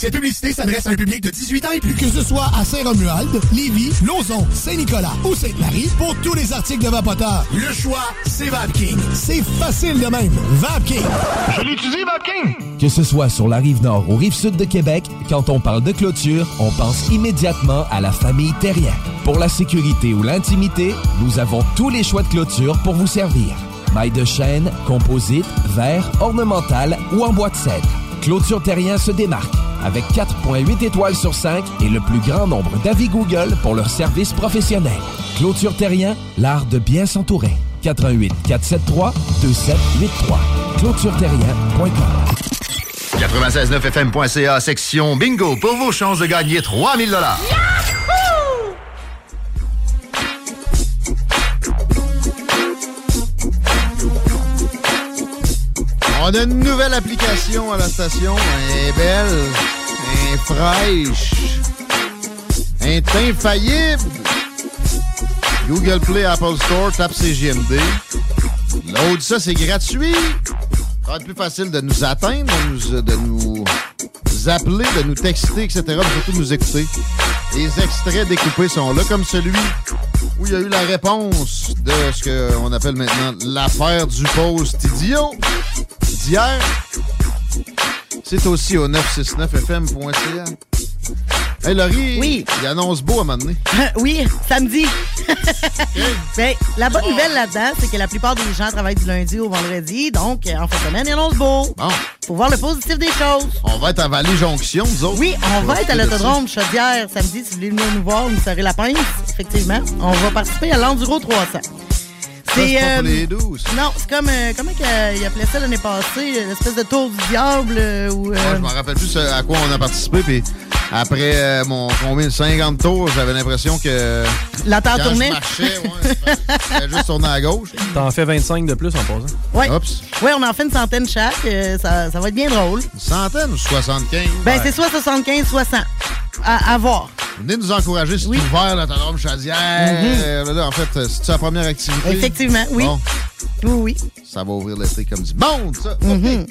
Cette publicité s'adresse à un public de 18 ans et plus. Que ce soit à Saint-Romuald, Lévis, Lauson, Saint-Nicolas ou Sainte-Marie, pour tous les articles de Vapoteur, le choix, c'est VapKing. C'est facile de même. VapKing. Je l'utilise, VapKing. Que ce soit sur la rive nord ou rive sud de Québec, quand on parle de clôture, on pense immédiatement à la famille Terrien. Pour la sécurité ou l'intimité, nous avons tous les choix de clôture pour vous servir. Maille de chêne, composite, verre, ornemental ou en bois de cèdre. Clôture Terrien se démarque avec 4.8 étoiles sur 5 et le plus grand nombre d'avis Google pour leur service professionnel. Clôture Terrien, l'art de bien s'entourer. 88 473 2783. ClôtureTerrien.com 969fm.ca, section bingo, pour vos chances de gagner 3000 dollars. On a une nouvelle application à la station. Elle est belle, elle est fraîche, elle est infaillible. Google Play, Apple Store, tape CGMD. L'autre, ça, c'est gratuit. Ça va être plus facile de nous atteindre, de nous, appeler, de nous texter, etc., mais surtout nous écouter. Les extraits découpés sont là, comme celui où il y a eu la réponse de ce qu'on appelle maintenant l'affaire du post idiot d'hier. C'est aussi au 969fm.ca. Hey Laurie, Oui. il annonce beau à donné. oui, samedi. Ben, la bonne nouvelle là-dedans, c'est que la plupart des gens travaillent du lundi au vendredi. Donc, euh, en fin de semaine, il annonce beau. Bon, Faut voir le positif des choses. on va être à Vallée-Jonction, nous autres. Oui, on va être à l'autodrome Chaudière samedi. Si vous voulez venir nous voir, vous serez la pince, effectivement. On va participer à l'Enduro 300. C'est douces. Non, c'est comme, euh, comment qu'il il appelait ça l'année passée, euh, l'espèce de tour du diable euh, où... euh, Ouais, je me rappelle plus euh, à quoi on a participé, puis après euh, mon combien de 50 tours, j'avais l'impression que La terre quand tournait. je marchais, ouais, je juste tourner à gauche. T'en fais 25 de plus en passant. Ouais. Oups. Ouais, on en fait une centaine chaque. euh, ça, ça va être bien drôle. Une centaine ou 75? Ben, Ouais. c'est soit 75, soit 100. À, à voir. Venez nous encourager, c'est ouvert, l'autodrome Chaudière. Mhm. Là, en fait, euh, c'est la première activité. Effectivement, oui. Bon, Oui, oui. ça va ouvrir l'été comme du monde, ça. OK.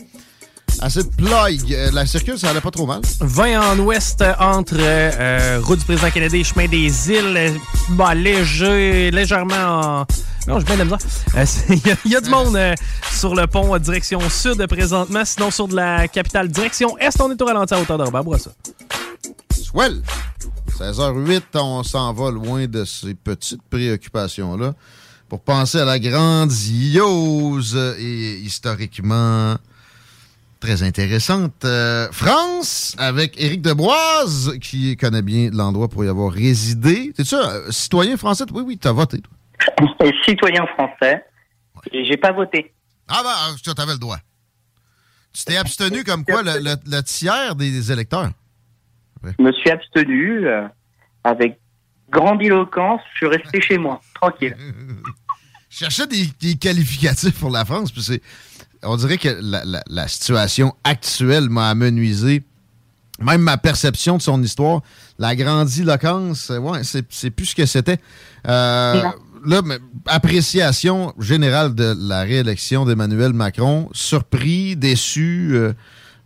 Assez de plug. Euh, la circule, ça allait pas trop mal. 20 en ouest entre euh, route du président Kennedy et chemin des îles. bah, léger, légèrement en. Non, j'ai bien de la. Euh, Il y, a- il y a du monde euh, sur le pont direction sud présentement. Sinon, sur de la capitale direction est, on est au ralenti à hauteur de Robert Bourassa. Swell. 16h08, on s'en va loin de ces petites préoccupations-là pour penser à la grandiose et historiquement très intéressante euh, France avec Éric Deboise qui connaît bien l'endroit pour y avoir résidé. T'es ça, euh, citoyen français? Oui, oui, t'as voté. toi. Citoyen français. Et j'ai pas voté. Ah ben, tu avais le droit. Tu t'es abstenu comme quoi le, le- le tiers des électeurs? Je me suis abstenu euh, avec grandiloquence. Je suis resté chez moi, tranquille. Je cherchais des, des qualificatifs pour la France, puis c'est. On dirait que la, la- la situation actuelle m'a amenuisé. Même ma perception de son histoire, la grandiloquence, euh, ouais, c'est c'est plus ce que c'était. Euh, là, mais, appréciation générale de la réélection d'Emmanuel Macron. Surpris, déçu. euh,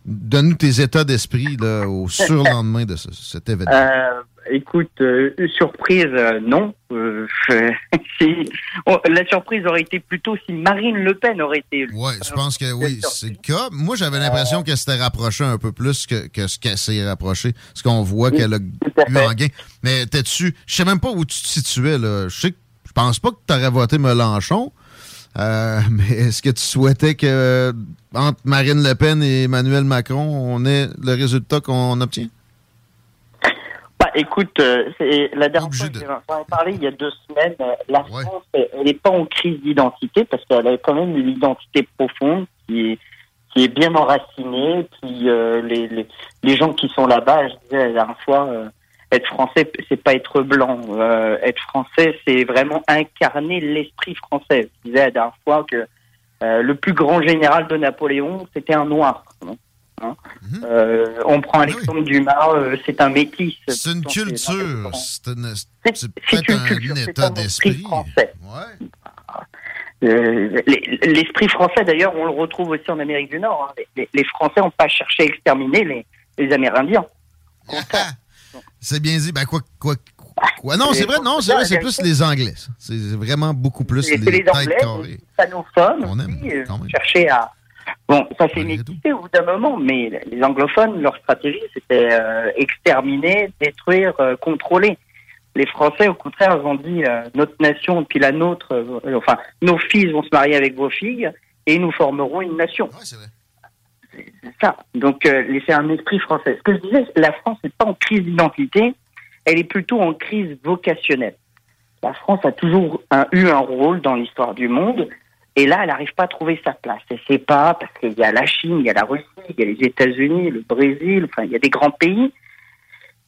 Donne-nous tes états d'esprit au surlendemain de ce- cet événement. Euh, écoute, euh, surprise, euh, non. Euh, si- oh, la surprise aurait été plutôt si Marine Le Pen aurait été. Oui, je pense que oui, c'est le cas. Moi, j'avais l'impression qu'elle s'était rapprochée un peu plus que, que ce qu'elle s'est rapprochée. Ce qu'on voit qu'elle a eu en gain. Mais t'es-tu. Je sais même pas où tu te situais, là. Je sais que je pense pas que tu aurais voté Mélenchon. Euh, mais est-ce que tu souhaitais que entre Marine Le Pen et Emmanuel Macron, on ait le résultat qu'on obtient? Bah, écoute, euh, c'est la dernière fois que j'en ai parlé il y a deux semaines, euh, la France, elle n'est pas en crise d'identité parce qu'elle a quand même une identité profonde qui est, qui est bien enracinée. Puis euh, les, les, les gens qui sont là-bas, je disais la dernière fois, euh, être français, c'est pas être blanc. Être français, c'est vraiment incarner l'esprit français. Je disais la dernière fois que euh, le plus grand général de Napoléon, c'était un noir. Hein. Euh, on prend Alexandre Dumas, euh, c'est un métis. C'est une culture. C'est une- un, état d'esprit. français. Les- L'esprit français, d'ailleurs, on le retrouve aussi en Amérique du Nord. hein. Les, les Français n'ont pas cherché à exterminer les, les Amérindiens. C'est bien dit. Ben, quoi, quoi, quoi. Non, c'est vrai, non, c'est vrai, c'est plus les Anglais. C'est vraiment beaucoup plus les, les Anglais, carrées. les hispanophones aussi, euh, cherchaient à... Bon, ça s'est métissé au bout d'un moment, mais les anglophones, leur stratégie, c'était euh, exterminer, détruire, euh, contrôler. Les Français, au contraire, ils ont dit euh, notre nation et puis la nôtre, enfin, nos fils vont se marier avec vos filles et nous formerons une nation. C'est c'est ça. Donc, euh, c'est un esprit français. Ce que je disais, la France n'est pas en crise d'identité, elle est plutôt en crise vocationnelle. La France a toujours eu un rôle dans l'histoire du monde, et là, elle n'arrive pas à trouver sa place. Elle sait pas, parce qu'il y a la Chine, il y a la Russie, il y a les États-Unis, le Brésil, enfin, il y a des grands pays.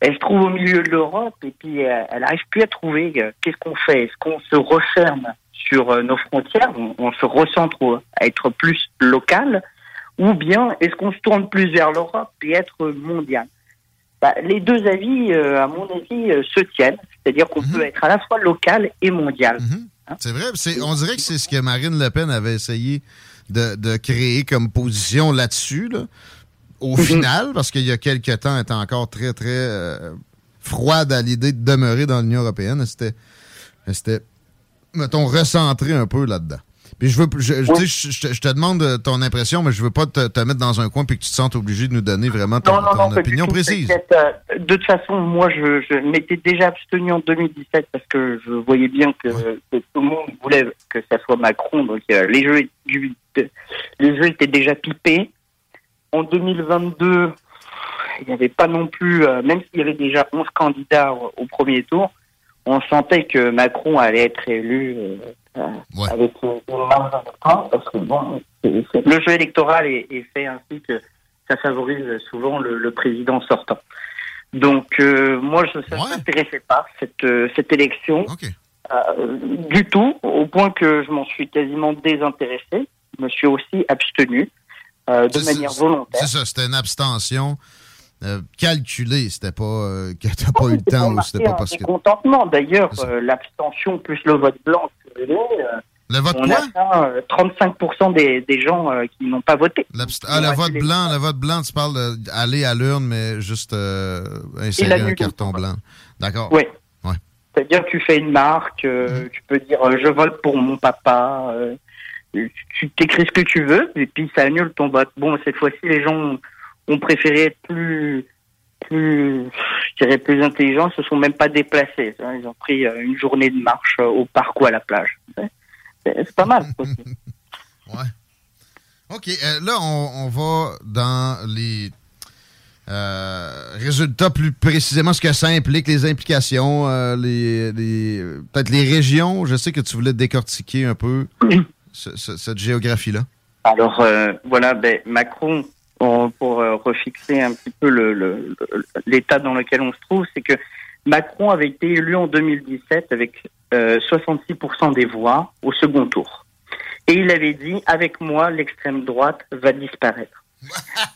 Elle se trouve au milieu de l'Europe, et puis euh, elle n'arrive plus à trouver euh, qu'est-ce qu'on fait? Est-ce qu'on se referme sur euh, nos frontières, on, on se recentre à être plus local, ou bien est-ce qu'on se tourne plus vers l'Europe et être mondial? Bah, Les deux avis, euh, à mon avis, euh, se tiennent. C'est-à-dire qu'on peut être à la fois local et mondial. C'est vrai, c'est- on dirait que c'est ce que Marine Le Pen avait essayé de, de créer comme position là-dessus, là. au final, parce qu'il y a quelques temps, elle était encore très, très euh, froide à l'idée de demeurer dans l'Union européenne. S'était, mettons, recentrée un peu là-dedans. Puis je veux, je, te- je te demande euh, ton impression, mais je veux pas te, te mettre dans un coin puis que tu te sentes obligé de nous donner vraiment ton, Non, non, ton non, pas du opinion précise. Euh, De toute façon, moi, je, m'étais déjà abstenu en 2017 parce que je voyais bien que, que tout le monde voulait que ça soit Macron. Donc, euh, les, jeux, du- de- les jeux étaient déjà pipés. En 2022, il n'y avait pas non plus, euh, même s'il y avait déjà 11 candidats au, au premier tour, on sentait que Macron allait être élu euh, avec une une marge importante parce que bon, c'est- c'est- le jeu électoral est, est fait ainsi que ça favorise souvent le, le président sortant. Donc euh, moi, je, ça ne m'intéressait pas cette euh, cette élection euh, du tout, au point que je m'en suis quasiment désintéressé. Je me suis aussi abstenu euh, de manière volontaire. C'est ça, c'était une abstention euh, calculée. C'était pas euh, que t'as pas eu le temps ou c'était pas parce que. Mécontentement. D'ailleurs, euh, l'abstention plus le vote blanc, euh, Le vote on quoi? atteint euh, 35% des, des gens qui n'ont pas voté. Ah, le vote blanc, le vote blanc, tu parles d'aller à l'urne, mais juste insérer un carton blanc. D'accord. Oui. Ouais. C'est-à-dire que tu fais une marque, euh, tu peux dire je vote pour mon papa, tu t'écris ce que tu veux, et puis ça annule ton vote. Bon, cette fois-ci, les gens ont, préféré être plus, plus, je dirais plus intelligents, se sont même pas déplacés. hein. Ils ont pris euh, une journée de marche euh, au parc ou à la plage. C'est pas mal. aussi. OK, euh, là, on, on va dans les euh, résultats plus précisément, ce que ça implique, les implications, euh, les, les- peut-être les régions. Je sais que tu voulais décortiquer un peu ce- ce- cette géographie-là. Alors voilà, ben, Macron, pour, pour, euh, refixer un petit peu le- le- le- l'état dans lequel on se trouve, c'est que Macron avait été élu en 2017 avec euh, 66% des voix au second tour. Et il avait dit, avec moi, l'extrême droite va disparaître.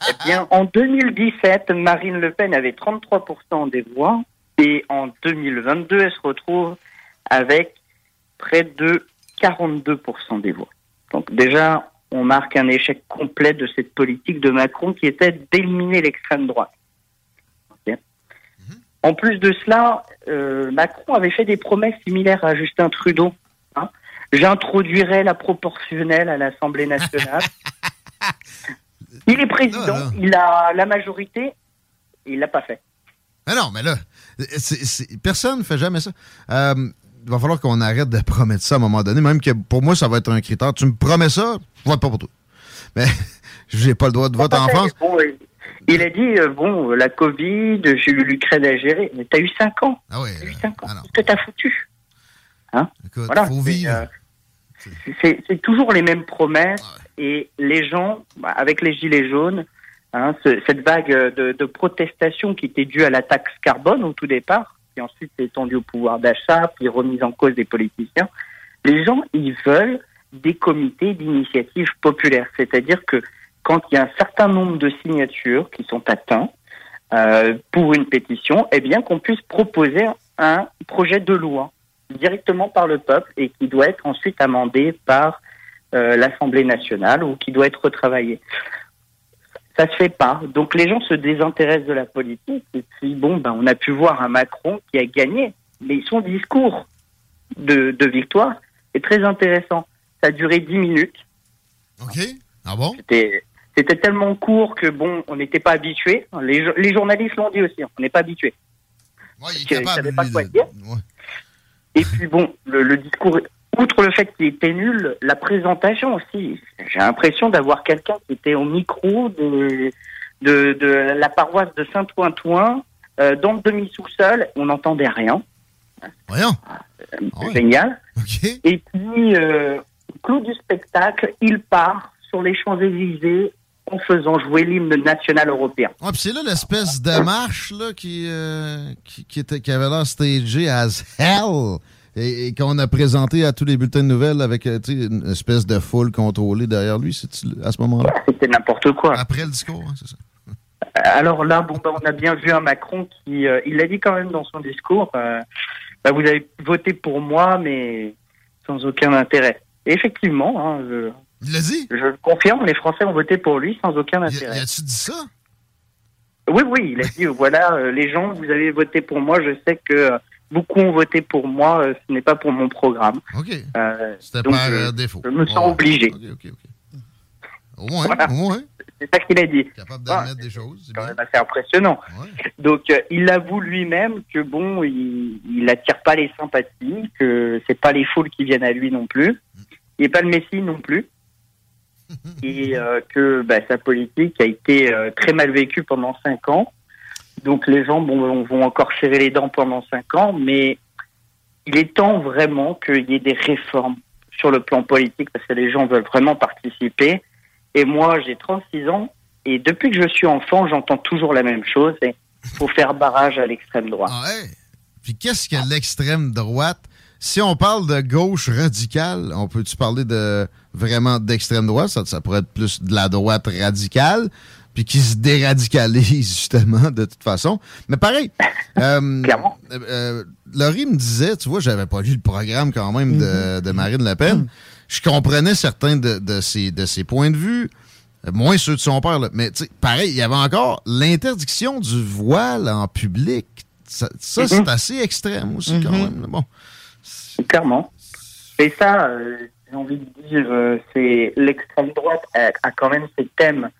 eh bien, en 2017, Marine Le Pen avait 33% des voix et en 2022, elle se retrouve avec près de 42% des voix. Donc déjà, on marque un échec complet de cette politique de Macron qui était d'éliminer l'extrême droite. Ok En plus de cela, Macron avait fait des promesses similaires à Justin Trudeau. Hein. J'introduirai la proportionnelle à l'Assemblée nationale. il est président, il a la majorité, il l'a pas fait. Mais non, mais là, personne ne fait jamais ça. Euh, va falloir qu'on arrête de promettre ça à un moment donné, même que pour moi, ça va être un critère. Tu me promets ça, je vote pas pour toi. Mais j'ai pas le droit de vote en France. il a dit, euh, bon, la COVID, j'ai eu l'Ukraine à gérer. Mais t'as eu 5 ans. Ah oui. T'as eu 5 ans. Ah Qu'est-ce que t'as foutu Hein Écoute, voilà, faut vivre. Euh, c'est toujours les mêmes promesses et les gens, bah, avec les gilets jaunes, hein, cette vague de, de, protestation qui était due à la taxe carbone au tout départ, ensuite s'est étendue au pouvoir d'achat, puis remise en cause des politiciens, les gens, ils veulent des comités d'initiative populaire. C'est-à-dire que quand il y a un certain nombre de signatures qui sont atteintes euh, pour une pétition, eh bien qu'on puisse proposer un projet de loi directement par le peuple et qui doit être ensuite amendé par euh, l'Assemblée nationale ou qui doit être retravaillé. Ça se fait pas. Donc les gens se désintéressent de la politique et puis bon, ben on a pu voir un Macron qui a gagné, mais son discours de, de victoire est très intéressant. Ça a duré dix minutes. Ok. Ah bon? C'était c'était tellement court que bon, on n'était pas habitué. Les, les journalistes l'ont dit aussi, on n'est pas habitué. Ouais, il est capable, pas quoi dire. Et puis bon, le, discours, outre le fait qu'il était nul, la présentation aussi. J'ai l'impression d'avoir quelqu'un qui était au micro de, de, de la paroisse de Saint-Ouen-Touin, euh, dans le demi-sous-sol, on n'entendait rien. Rien. Euh, ah génial. Et puis, euh, clou du spectacle, il part sur les Champs-Élysées en faisant jouer l'hymne national européen. Ouais, c'est là l'espèce de marche là, qui, euh, qui, était, qui avait l'air as hell et, qu'on a présenté à tous les bulletins de nouvelles avec euh, une espèce de foule contrôlée derrière lui. C'est à ce moment-là? C'était n'importe quoi. Après le discours, hein, c'est ça. Alors là, bon, ben, on a bien vu un Macron qui, euh, il l'a dit quand même dans son discours, ben, vous avez voté pour moi, mais sans aucun intérêt. Et effectivement, hein, je, il l'a dit? Je le confirme, les Français ont voté pour lui sans aucun intérêt. Y a-tu dit ça? Oui, oui, il a dit, voilà, euh, les gens, vous avez voté pour moi, je sais que euh, beaucoup ont voté pour moi, euh, ce n'est pas pour mon programme. OK. C'était par défaut. Je me sens obligé. OK, OK, OK. Au moins, au moins. C'est ça qu'il a dit. Capable d'admettre des choses. C'est quand même assez impressionnant. Donc, il avoue lui-même que, bon, il n'attire pas les sympathies, que c'est pas les foules qui viennent à lui non plus. Il n'est pas le Messie non plus. et euh, que bah, sa politique a été euh, très mal vécue pendant cinq ans. Donc les gens vont encore serrer les dents pendant cinq ans, mais il est temps vraiment qu'il y ait des réformes sur le plan politique parce que les gens veulent vraiment participer. Et moi, j'ai 36 ans et depuis que je suis enfant, j'entends toujours la même chose. Il faut faire barrage à l'extrême droite. Ah. Puis qu'est-ce que l'extrême droite? Si on parle de gauche radicale, on peut-tu parler de vraiment d'extrême droite? Ça, pourrait être plus de la droite radicale, puis qui se déradicalise justement de toute façon. Mais pareil, euh, euh, euh, Laurie me disait, tu vois, j'avais pas lu le programme quand même de, mm-hmm. de Marine Le Pen. Je comprenais certains de, de, ses, de ses points de vue, moins ceux de son père. Là. Mais pareil, il y avait encore l'interdiction du voile en public. Ça, c'est mm-hmm. assez extrême aussi quand même. Bon clairement. Et ça, euh, j'ai envie de dire, euh, c'est l'extrême droite a, quand même ses thèmes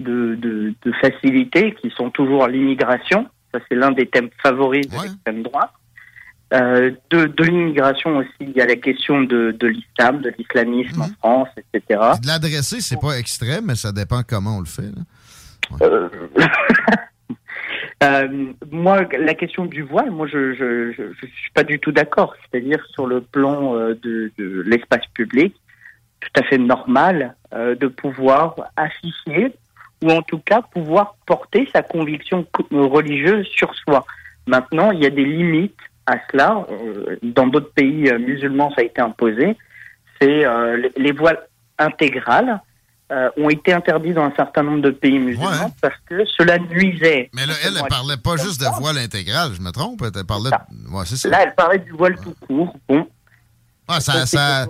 de, de, facilité qui sont toujours l'immigration. Ça, c'est l'un des thèmes favoris de l'extrême droite. Euh, de, de l'immigration aussi, il y a la question de, de l'islam, de l'islamisme en mhm. France, etc. De l'adresser, c'est pas extrême, mais ça dépend comment on le fait. Euh, moi, la question du voile, moi, je je, je, suis pas du tout d'accord. C'est-à-dire sur le plan euh, de, de l'espace public, tout à fait normal euh, de pouvoir afficher ou en tout cas pouvoir porter sa conviction religieuse sur soi. Maintenant, il y a des limites à cela. Dans d'autres pays musulmans, ça a été imposé. C'est les voiles intégrales euh, ont été interdits dans un certain nombre de pays musulmans parce que cela nuisait. Mais là, elle, ne parlait pas juste de voile intégral, je me trompe? Elle parlait... ça. Là, elle parlait du voile tout court. Bon. Ah, ça,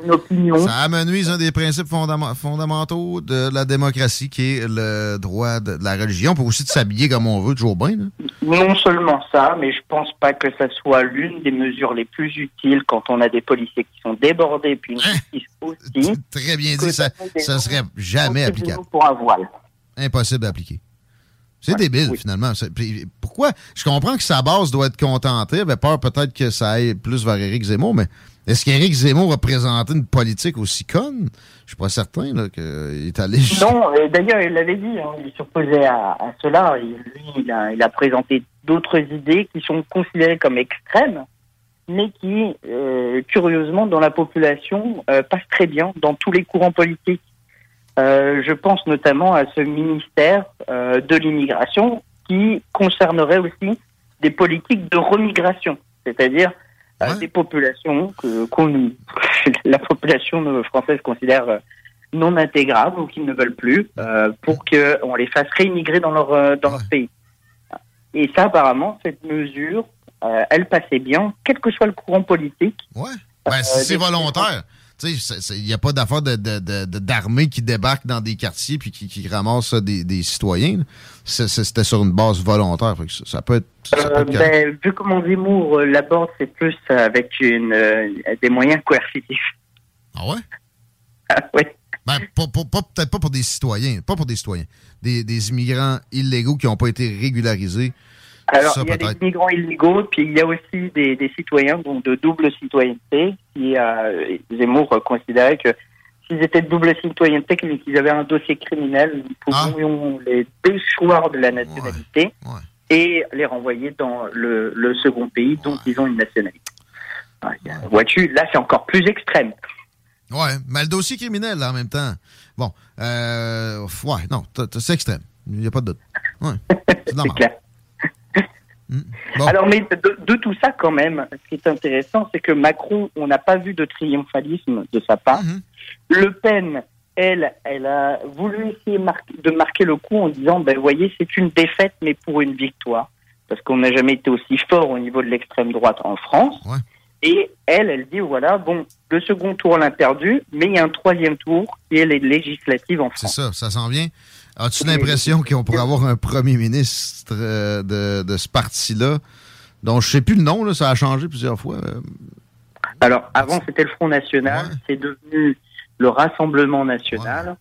amenuise un des principes fondamentaux de la démocratie qui est le droit de, de la religion. On peut aussi de s'habiller comme on veut, toujours bien. là. Non seulement ça, mais je pense pas que ça soit l'une des mesures les plus utiles quand on a des policiers qui sont débordés, puis une justice aussi. Très bien dit, ça, ça serait jamais applicable. Pour un voile. Impossible d'appliquer. C'est débile, finalement. Pourquoi? Je comprends que sa base doit être contentée. avait peur peut-être que ça aille plus vers Éric Zemmour, mais est-ce qu'Éric Zemmour a présenté une politique aussi conne? Je suis pas certain qu'il est allé... Non, et d'ailleurs, il l'avait dit, hein, il s'opposait à, à cela. Il- lui, il a, présenté d'autres idées qui sont considérées comme extrêmes, mais qui, euh, curieusement, dans la population, euh, passent très bien dans tous les courants politiques. Euh, je pense notamment à ce ministère euh, de l'immigration qui concernerait aussi des politiques de remigration, c'est-à-dire des populations que qu'on la population française considère euh, non intégrables ou qu'ils ne veulent plus euh, pour qu'on les fasse réimmigrer dans leur euh, dans leur pays. Et ça, apparemment, cette mesure, euh, elle passait bien, quel que soit le courant politique. Ouais. Ben, si c'est volontaire. Tu sais, il n'y a pas d'affaire de, de- de- de- d'armée qui débarque dans des quartiers puis qui, qui ramasse des, des citoyens. C'était sur une base volontaire. Fait que ça, ça peut être. ça peut Euh, être ben, vu comment Zemmour euh, l'aborde, c'est plus avec une, euh, des moyens coercitifs. Ah ouais? oui. Ben, peut-être pas pour des citoyens. Pas pour des citoyens. Des, des immigrants illégaux qui n'ont pas été régularisés. Alors, ça, il y a des migrants illégaux, puis il y a aussi des, des citoyens donc de double citoyenneté. Qui, euh, Zemmour considérait que s'ils étaient de double citoyenneté, qu'ils avaient un dossier criminel, nous Ah. pouvions les déchoir de la nationalité et les renvoyer dans le, le second pays dont ils ont une nationalité. Vois-tu, là, c'est encore plus extrême. Ouais, mais le dossier criminel, là, en même temps. Bon, euh, ouais, non, c'est extrême. Il n'y a pas de doute. Ouais, c'est clair. Alors, mais de, de tout ça, quand même, ce qui est intéressant, c'est que Macron, on n'a pas vu de triomphalisme de sa part. Le Pen, elle, elle a voulu essayer mar- de marquer le coup en disant, ben, voyez, c'est une défaite, mais pour une victoire. Parce qu'on n'a jamais été aussi fort au niveau de l'extrême droite en France. Et elle, elle dit, voilà, bon, le second tour, on l'a perdu, mais il y a un troisième tour qui est les législatives en C'est France. ça, ça s'en vient. As-tu l'impression qu'on pourrait avoir un premier ministre euh, de, de ce parti-là, dont je sais plus le nom, là, ça a changé plusieurs fois. euh. Alors, avant, c'était le Front National, c'est devenu le Rassemblement National.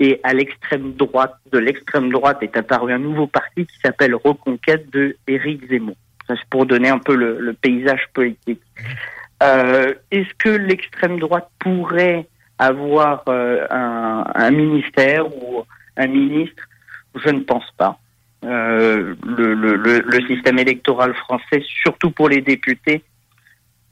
Et à l'extrême droite, de l'extrême droite est apparu un nouveau parti qui s'appelle Reconquête de Éric Zemmour. Ça, c'est pour donner un peu le, le paysage politique. Euh, Est-ce que l'extrême droite pourrait avoir euh, un, un ministère ou un ministre Je ne pense pas. Euh, le, le, le, le système électoral français, surtout pour les députés,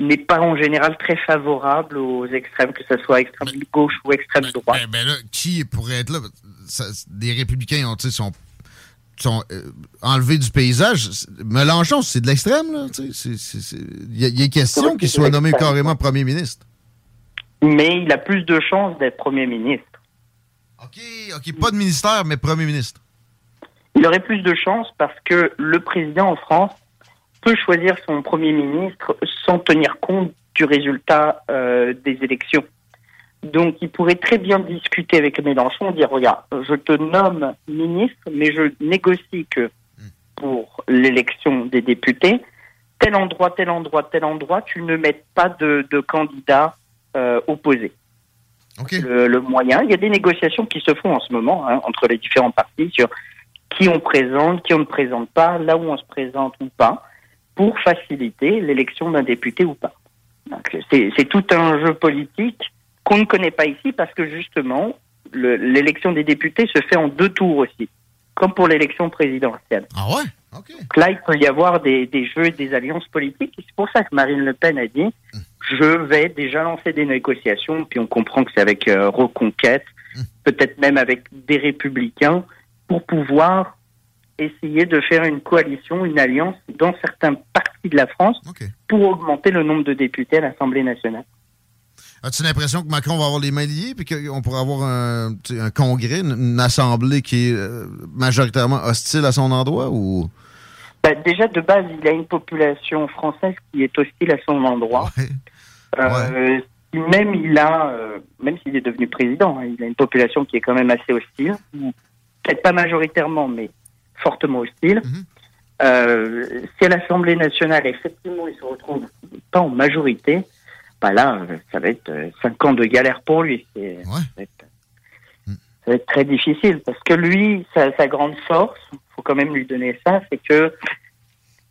n'est pas en général très favorable aux extrêmes, que ce soit extrême gauche ou extrême droite. Ben, là, qui pourrait être là? Ça- des républicains ont, sont, sont euh, enlevés du paysage. Mélenchon, c'est de l'extrême, Il y, y a question qu'il soit nommé carrément premier ministre. Mais il a plus de chances d'être Premier ministre. OK, OK, pas de ministère, mais premier ministre. Il aurait plus de chances parce que le président en France peut choisir son Premier ministre sans tenir compte du résultat euh, des élections. Donc il pourrait très bien discuter avec Mélenchon, dire regarde, je te nomme ministre, mais je négocie que pour l'élection des députés, tel endroit, tel endroit, tel endroit, tu ne mettes pas de, de candidat euh, Le, le moyen, il y a des négociations qui se font en ce moment hein, entre les différents partis sur qui on présente, qui on ne présente pas, là où on se présente ou pas, pour faciliter l'élection d'un député ou pas. C'est tout un jeu politique qu'on ne connaît pas ici parce que justement, le- l'élection des députés se fait en deux tours aussi, comme pour l'élection présidentielle. Ah ouais? Donc là, il peut y avoir des, des jeux et des alliances politiques. Et c'est pour ça que Marine Le Pen a dit je vais déjà lancer des négociations. Puis on comprend que c'est avec euh, Reconquête, peut-être même avec des républicains, pour pouvoir essayer de faire une coalition, une alliance dans certains partis de la France pour augmenter le nombre de députés à l'Assemblée nationale. As-tu l'impression que Macron va avoir les mains liées puis qu'on pourrait avoir un, congrès, une, une assemblée qui est euh, majoritairement hostile à son endroit ou? Bah, déjà, de base, il a une population française qui est hostile à son endroit. Euh, même il a, euh, même s'il est devenu président, hein, il a une population qui est quand même assez hostile, peut-être pas majoritairement, mais fortement hostile. Mhm. Euh, si à l'Assemblée nationale, effectivement, il se retrouve pas en majorité, bah là, euh, ça va être euh, cinq ans de galère pour lui. Ça, va être, ça va être très difficile parce que lui, sa, sa grande force, faut quand même lui donner ça, c'est que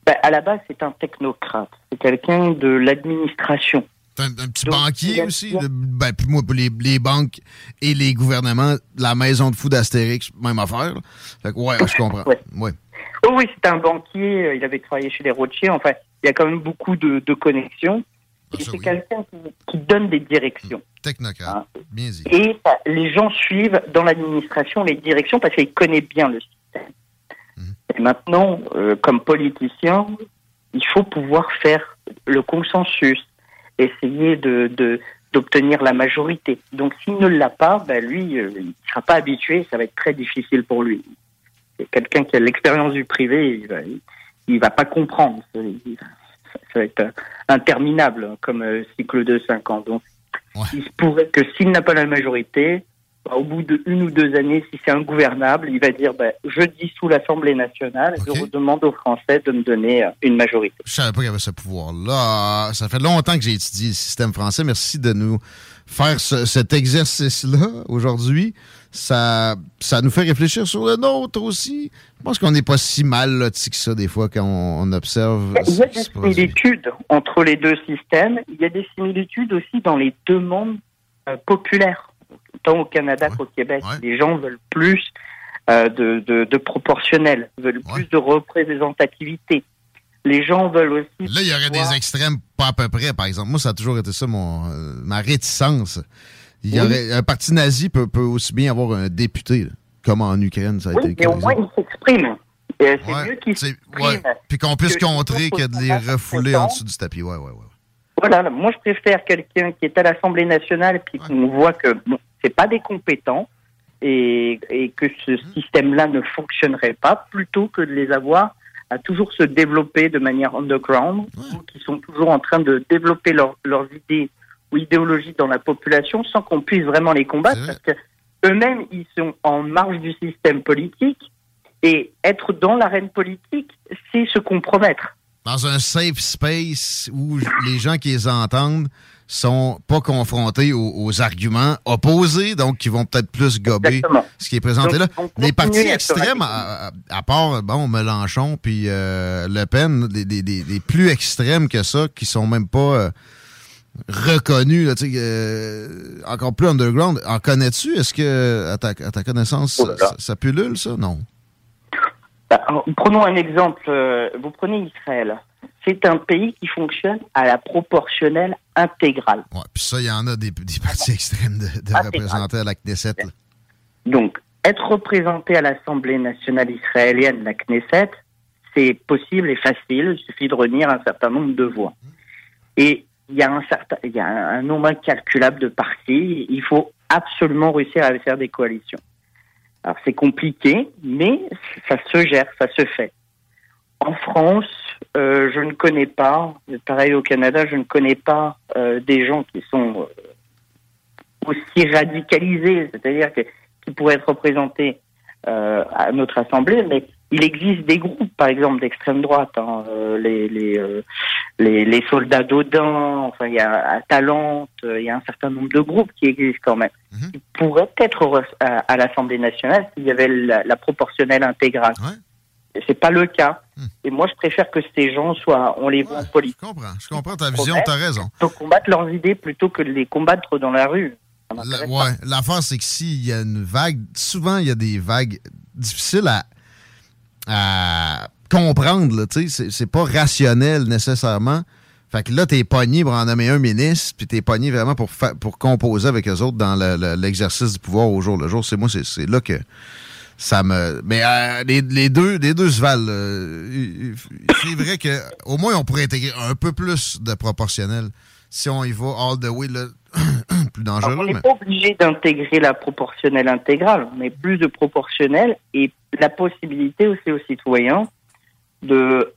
bah, à la base, c'est un technocrate. C'est quelqu'un de l'administration. Un, un petit banquier aussi. ben, puis moi, les, les banques et les gouvernements, la maison de fou d'Astérix, même affaire. là. Fait que, ouais, je comprends. Ouais. Ouais. Oh oui, c'est un banquier. euh, Il avait travaillé chez les Rothschild. Enfin, il y a quand même beaucoup de, de connexions. C'est quelqu'un qui, qui donne des directions. Technocrate. Bien dit. Et bah, les gens suivent dans l'administration les directions parce qu'ils connaissent bien le système. Et maintenant, euh, comme politicien, il faut pouvoir faire le consensus, essayer de d'obtenir la majorité. Donc s'il ne l'a pas, ben lui, euh, il ne sera pas habitué, ça va être très difficile pour lui. C'est quelqu'un qui a l'expérience du privé, il va, il va pas comprendre. Ça va être interminable hein, comme euh, cycle de cinq ans. Donc il se pourrait que s'il n'a pas la majorité, bah, au bout de une ou deux années, si c'est ingouvernable, il va dire bah, je dissous l'Assemblée nationale et je demande aux Français de me donner euh, une majorité. Je savais pas qu'il y avait ce pouvoir-là. Ça fait longtemps que j'ai étudié le système français. Merci de nous faire ce- cet exercice-là aujourd'hui. Ça, ça nous fait réfléchir sur le nôtre aussi. Je pense qu'on n'est pas si mal lotis que ça des fois quand on, on observe. Il y a des similitudes entre les deux systèmes. Il y a des similitudes aussi dans les demandes euh, populaires. Tant au Canada qu'au Québec, les gens veulent plus euh, de, de, de proportionnel, veulent plus de représentativité. Les gens veulent aussi. Là, il y aurait des extrêmes pas à peu près, par exemple. Moi, ça a toujours été ça, mon, euh, ma réticence. Il y Oui. aurait, un parti nazi peut, peut aussi bien avoir un député, là, comme en Ukraine, ça a été Oui, le mais au moins ils s'expriment. Et C'est mieux qu'ils Ouais. s'expriment. Puis qu'on puisse que contrer que de les refouler en dessous du tapis. Ouais, ouais, ouais. Voilà, moi je préfère quelqu'un qui est à l'Assemblée nationale puis qu'on voit que bon, c'est pas des compétents et, et que ce système-là ne fonctionnerait pas, plutôt que de les avoir à toujours se développer de manière underground, ou qui sont toujours en train de développer leur- leurs idées ou idéologies dans la population sans qu'on puisse vraiment les combattre, parce que eux-mêmes ils sont en marge du système politique et être dans l'arène politique, c'est se compromettre. Dans un safe space où les gens qui les entendent sont pas confrontés aux, aux arguments opposés, donc qui vont peut-être plus gober Exactement. ce qui est présenté là. Donc, Les partis extrêmes, à, à- à part bon Mélenchon puis euh, Le Pen, des, des- des- des plus extrêmes que ça, qui sont même pas euh, là, sais, euh, encore plus underground. En connais-tu? Est-ce que, à ta, à ta connaissance, Oh ça, ça pullule, ça? Non. Bah, alors, prenons un exemple. euh, vous prenez Israël. C'est un pays qui fonctionne à la proportionnelle intégrale. Ouais, puis ça, il y en a des, des partis extrêmes de, de représenter à la Knesset. là. Donc, être représenté à l'Assemblée nationale israélienne, la Knesset, c'est possible et facile. Il suffit de réunir un certain nombre de voix. Et il y a un certain, il y a un, nombre incalculable de partis. Il faut absolument réussir à faire des coalitions. Alors c'est compliqué, mais ça se gère, ça se fait. En France, euh, je ne connais pas, pareil au Canada, je ne connais pas euh, des gens qui sont euh, aussi radicalisés, c'est-à-dire qui pourraient être représentés à notre assemblée, mais il existe des groupes, par exemple d'extrême droite, hein, euh, les, les, euh, les les soldats d'Odin, enfin il y a Talente, euh, il y a un certain nombre de groupes qui existent quand même, qui pourraient être re- à, à l'Assemblée nationale s'il y avait la, la proportionnelle intégrale. Et C'est pas le cas. Et moi, je préfère que ces gens soient, on les voit en politique. Je comprends, je comprends ta vision, t'as raison. Pour combattre leurs idées plutôt que de les combattre dans la rue. La- ouais, l'affaire, c'est que s'il y a une vague, souvent, il y a des vagues difficiles à, à comprendre, là, tu sais, c'est- pas rationnel nécessairement. Fait que là, t'es pogné pour en nommer un ministre, puis t'es pogné vraiment pour, pour composer avec eux autres dans le- le- l'exercice du pouvoir au jour le jour. C'est moi, c'est- là que ça me. Mais euh, les, deux, les deux se valent. euh, c'est vrai que au moins on pourrait intégrer un peu plus de proportionnel si on y va all the way, là, plus dangereux. Alors, on n'est mais- pas obligé d'intégrer la proportionnelle intégrale, mais plus de proportionnelle et la possibilité aussi aux citoyens de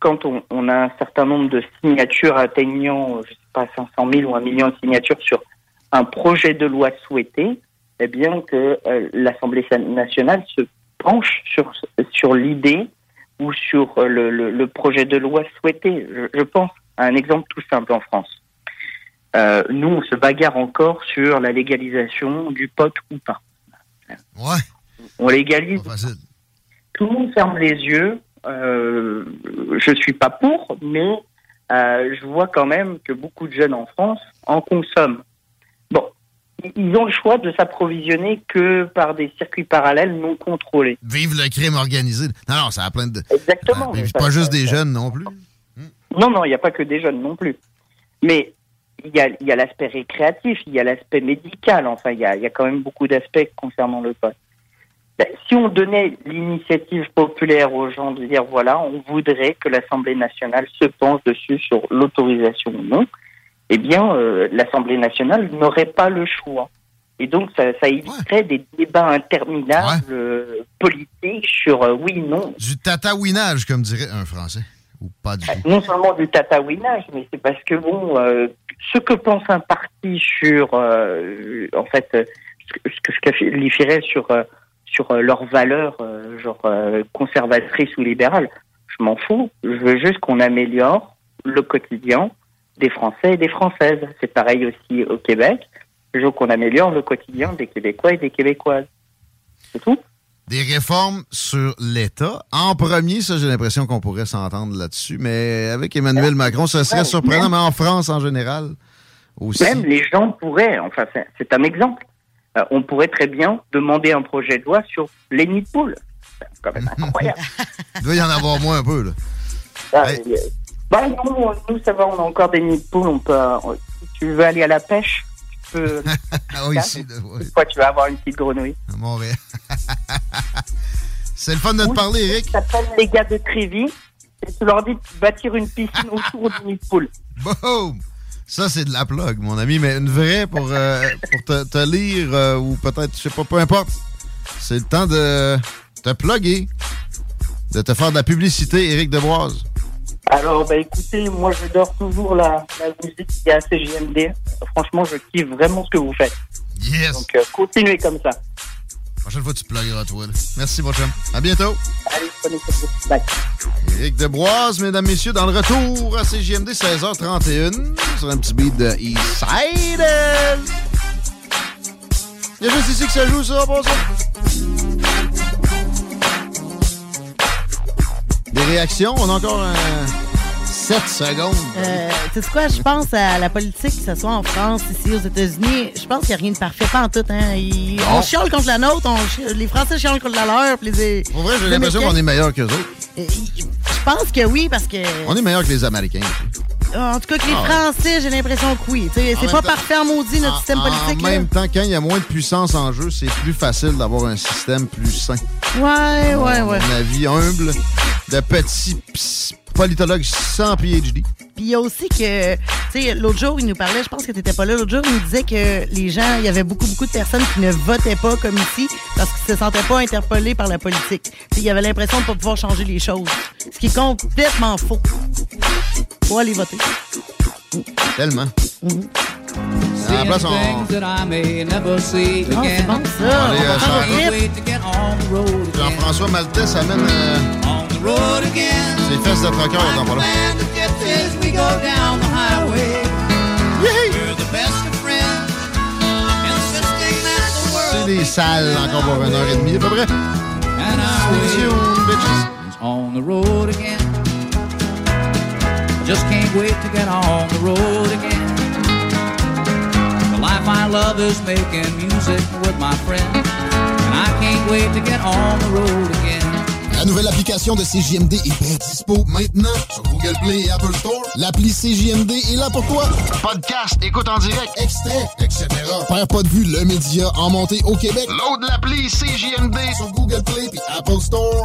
quand on, a un certain nombre de signatures atteignant, je sais pas, 500 000 ou un million de signatures sur un projet de loi souhaité, eh bien que euh, l'Assemblée nationale se penche sur, sur l'idée ou sur le, le, projet de loi souhaité. Je, pense à un exemple tout simple en France. Euh, nous, on se bagarre encore sur la légalisation du pot ou pas. Ouais. On légalise. Tout le monde ferme les yeux. Euh, je suis pas pour, mais euh, je vois quand même que beaucoup de jeunes en France en consomment. Bon, ils ont le choix de s'approvisionner que par des circuits parallèles non contrôlés. Vive le crime organisé. Non, non, ça a plein de. Exactement. Ah, pas juste des jeunes non plus. Non, non, il n'y a pas que des jeunes non plus. Mais il y a, y a l'aspect récréatif, il y a l'aspect médical. Enfin, il y a, y a quand même beaucoup d'aspects concernant le poste. Ben, si on donnait l'initiative populaire aux gens de dire voilà, on voudrait que l'Assemblée nationale se penche dessus sur l'autorisation ou non, eh bien, euh, l'Assemblée nationale n'aurait pas le choix. Et donc, ça, ça éviterait des débats interminables euh, politiques sur euh, oui, non. Du tatouinage, comme dirait un Français. Ou pas du tout. Non seulement du tatouinage, mais c'est parce que, bon, ce que pense un parti sur, en fait, ce que je qualifierais sur sur euh, leurs valeurs, euh, genre euh, conservatrices ou libérales. Je m'en fous. Je veux juste qu'on améliore le quotidien des Français et des Françaises. C'est pareil aussi au Québec. Je veux qu'on améliore le quotidien des Québécois et des Québécoises. C'est tout. Des réformes sur l'État. En premier, ça, j'ai l'impression qu'on pourrait s'entendre là-dessus. Mais avec Emmanuel Macron, ça serait surprenant, mais en France en général aussi. Même les gens pourraient, enfin, c'est un exemple. Euh, on pourrait très bien demander un projet de loi sur les nids de poules. C'est quand même incroyable. Il doit y en avoir moins un peu, là. Ah, euh, bah, nous, ça va, on a encore des nids de poules. On peut, euh, si tu veux aller à la pêche, tu peux. ah. Quoi, tu vas avoir une petite grenouille. À Montréal. C'est le fun de te parler, Eric. Ça s'appelle les gars de Trévis. Et tu leur dis de bâtir une piscine autour du nid de poule. Boom! Ça, c'est de la plug, mon ami, mais une vraie pour, euh, pour te, lire euh, ou peut-être, je sais pas, peu importe. C'est le temps de te plugger, de te faire de la publicité, Éric Deboise. Alors, bah écoutez, moi j'adore toujours la, la musique qui est à CGMD. Franchement, je kiffe vraiment ce que vous faites. Yes! Donc, euh, continuez comme ça prochaine fois, tu plugueras toi. Merci, mon chum. À bientôt. Allez, prenez Bye. Éric Debroise, mesdames, messieurs, dans le retour à CGMD 16h31 sur un petit beat de Eastside. Il y a juste ici que ça joue, ça, bon ça. Des réactions? On a encore un... 7 secondes. Euh, tu sais quoi, je pense à la politique, que ce soit en France, ici, aux États-Unis, je pense qu'il n'y a rien de parfait, pas en tout. Hein. On chiale contre la nôtre, les Français chialent contre la leur. Les, Pour vrai, j'ai l'impression qu'on est meilleur qu'eux autres. Euh, je pense que oui, parce que... On est meilleur que les Américains. En tout cas, que les ah Français, j'ai l'impression que oui. C'est pas parfait en maudit, notre système politique. En même temps, quand il y a moins de puissance en jeu, c'est plus facile d'avoir un système plus sain. Ouais, ouais, ouais. Un avis humble de petits politologue sans PhD. Puis il y a aussi que, tu sais, l'autre jour, il nous parlait, je pense que tu n'étais pas là, l'autre jour, il nous disait que les gens, il y avait beaucoup, beaucoup de personnes qui ne votaient pas comme ici parce qu'ils se sentaient pas interpellés par la politique. il y avait l'impression de pas pouvoir changer les choses. Ce qui est complètement faux. Faut aller voter. Tellement. Mm À la place, on... Oh, c'est bon, ça. Euh, Jean-François Maltais amène... Euh... C'est fesses de trucker dans pas là. C'est des salles encore pour une heure et demie à peu près. On the road again. Just can't wait to get on the road again. I love is making music with my friends. And I can't wait to get on the road again. La nouvelle application de CJMD est bien dispo maintenant sur Google Play et Apple Store. L'appli CJMD est là pour toi. Podcast, écoute en direct, extrait, etc. Père pas de vue, le média en montée au Québec. Load l'appli CJMD sur Google Play et Apple Store.